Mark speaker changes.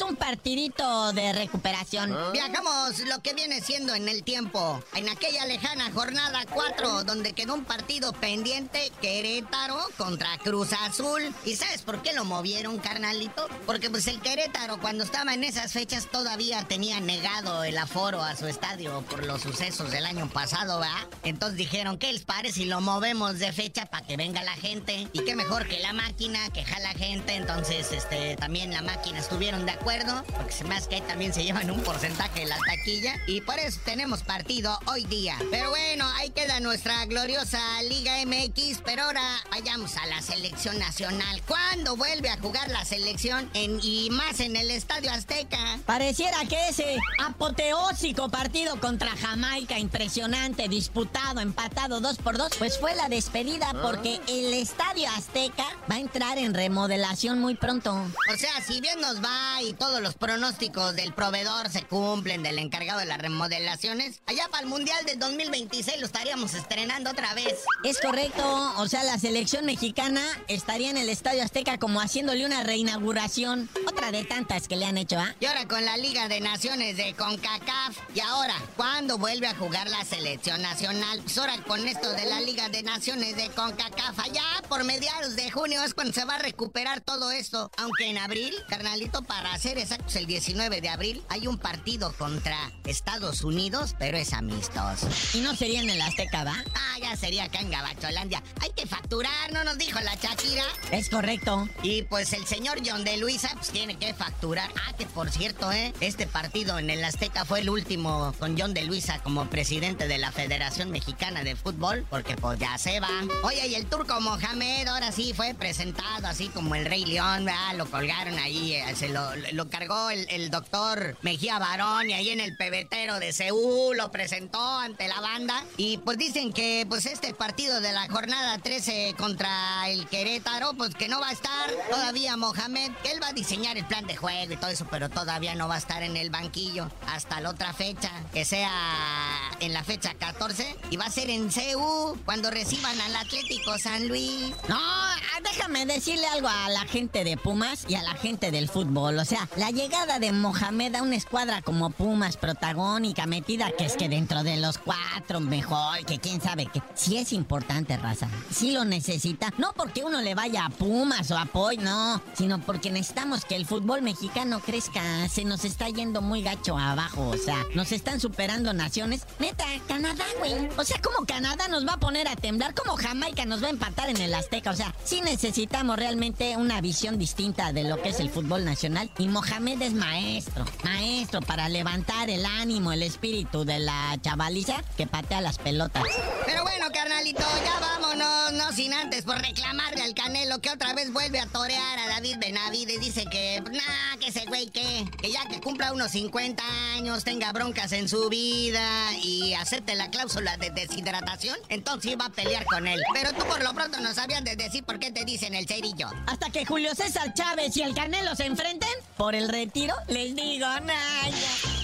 Speaker 1: Es un partidito de recuperación.
Speaker 2: Viajamos lo que viene siendo en el tiempo. En aquella lejana jornada 4, donde quedó un partido pendiente, Querétaro contra Cruz Azul. ¿Y sabes por qué lo movieron, carnalito? Porque pues el Querétaro, cuando estaba en esas fechas, todavía tenía negado el aforo a su estadio por los sucesos del año pasado, ¿verdad? Entonces dijeron, ¿qué les parece si lo movemos de fecha para que venga la gente? Y qué mejor que la máquina, que jala gente. Entonces, este, también la máquina estuvieron de acuerdo, porque se me hace que ahí también se llevan un porcentaje de la taquilla. Y por eso tenemos partido hoy día. Pero bueno, ahí queda nuestra gloriosa Liga MX. Pero ahora vayamos a la selección nacional. ¿Cuándo vuelve a jugar la selección? En, y más en el Estadio Azteca.
Speaker 1: Pareciera que ese apoteósico partido contra Jamaica, impresionante, disputado, empatado dos por dos, pues fue la despedida porque el Estadio Azteca va a entrar en remodelación muy pronto.
Speaker 2: O sea, si bien nos va y todos los pronósticos del proveedor se cumplen, del encargado de las remodelaciones, allá para el Mundial del 2026 lo estaríamos estrenando otra vez.
Speaker 1: Es correcto, o sea, la selección mexicana estaría en el Estadio Azteca como haciéndole una reinauguración, otra de tantas que le han hecho, ¿ah?
Speaker 2: Y ahora con la Liga de Naciones de CONCACAF. Y ahora, ¿cuándo vuelve a jugar la selección nacional? Pues ahora con esto de la Liga de Naciones de CONCACAF, allá por mediados de junio es cuando se va a recuperar todo esto. Aunque en abril, carnalito, para ser exactos, el 19 de abril, hay un partido contra Estados Unidos, pero es amistoso.
Speaker 1: Y no sería en el Azteca, ¿va?
Speaker 2: Ah, ya sería acá en Gabacholandia. Hay que facturar, ¿no nos dijo la Shakira?
Speaker 1: Es correcto.
Speaker 2: Y pues el señor John de Luisa pues tiene que facturar. Ah, que por cierto, ¿eh? Este partido en el Azteca fue el último con John de Luisa como presidente de la Federación Mexicana de Fútbol, porque pues ya se va. Oye, y el turco Mohamed ahora sí fue presentado así como el Rey León, ¿verdad? Lo colgaron ahí, eh, se lo, lo cargó el, el doctor Mejía Barón y ahí en el pebetero de Seúl lo presentó ante la banda. Y pues dicen que pues este partido de la jornada 13 contra el Querétaro, pues que no va a estar todavía Mohamed, él va a diseñar el plan de juego y todo eso, pero todavía no va a estar en el banquillo hasta la otra fecha, que sea en la fecha 14 y va a ser en CU cuando reciban al Atlético San Luis.
Speaker 1: No, decirle algo a la gente de Pumas y a la gente del fútbol. O sea, la llegada de Mohamed a una escuadra como Pumas, protagónica, metida, que es que dentro de los cuatro mejor, que quién sabe que sí es importante, raza. Sí lo necesita. No porque uno le vaya a Pumas o a Poy, no, sino porque necesitamos que el fútbol mexicano crezca. Se nos está yendo muy gacho abajo. O sea, nos están superando naciones. Neta, Canadá, güey. O sea, ¿cómo Canadá nos va a poner a temblar? ¿Cómo Jamaica nos va a empatar en el Azteca? O sea, sí necesitamos realmente una visión distinta de lo que es el fútbol nacional. Y Mohamed es maestro, maestro para levantar el ánimo, el espíritu de la chavaliza que patea las pelotas.
Speaker 2: Pero bueno, carnalito, ya vámonos, no sin antes por reclamarle al Canelo que otra vez vuelve a torear a David Benavides. Dice que, nah, que ese güey que, que ya que cumpla unos 50 años, tenga broncas en su vida y acepte la cláusula de deshidratación, entonces iba a pelear con él. Pero tú por lo pronto no sabías de decir por qué te dicen el cerillo.
Speaker 1: Hasta que Julio César Chávez y el Canelo se enfrenten por el retiro, les digo, nada.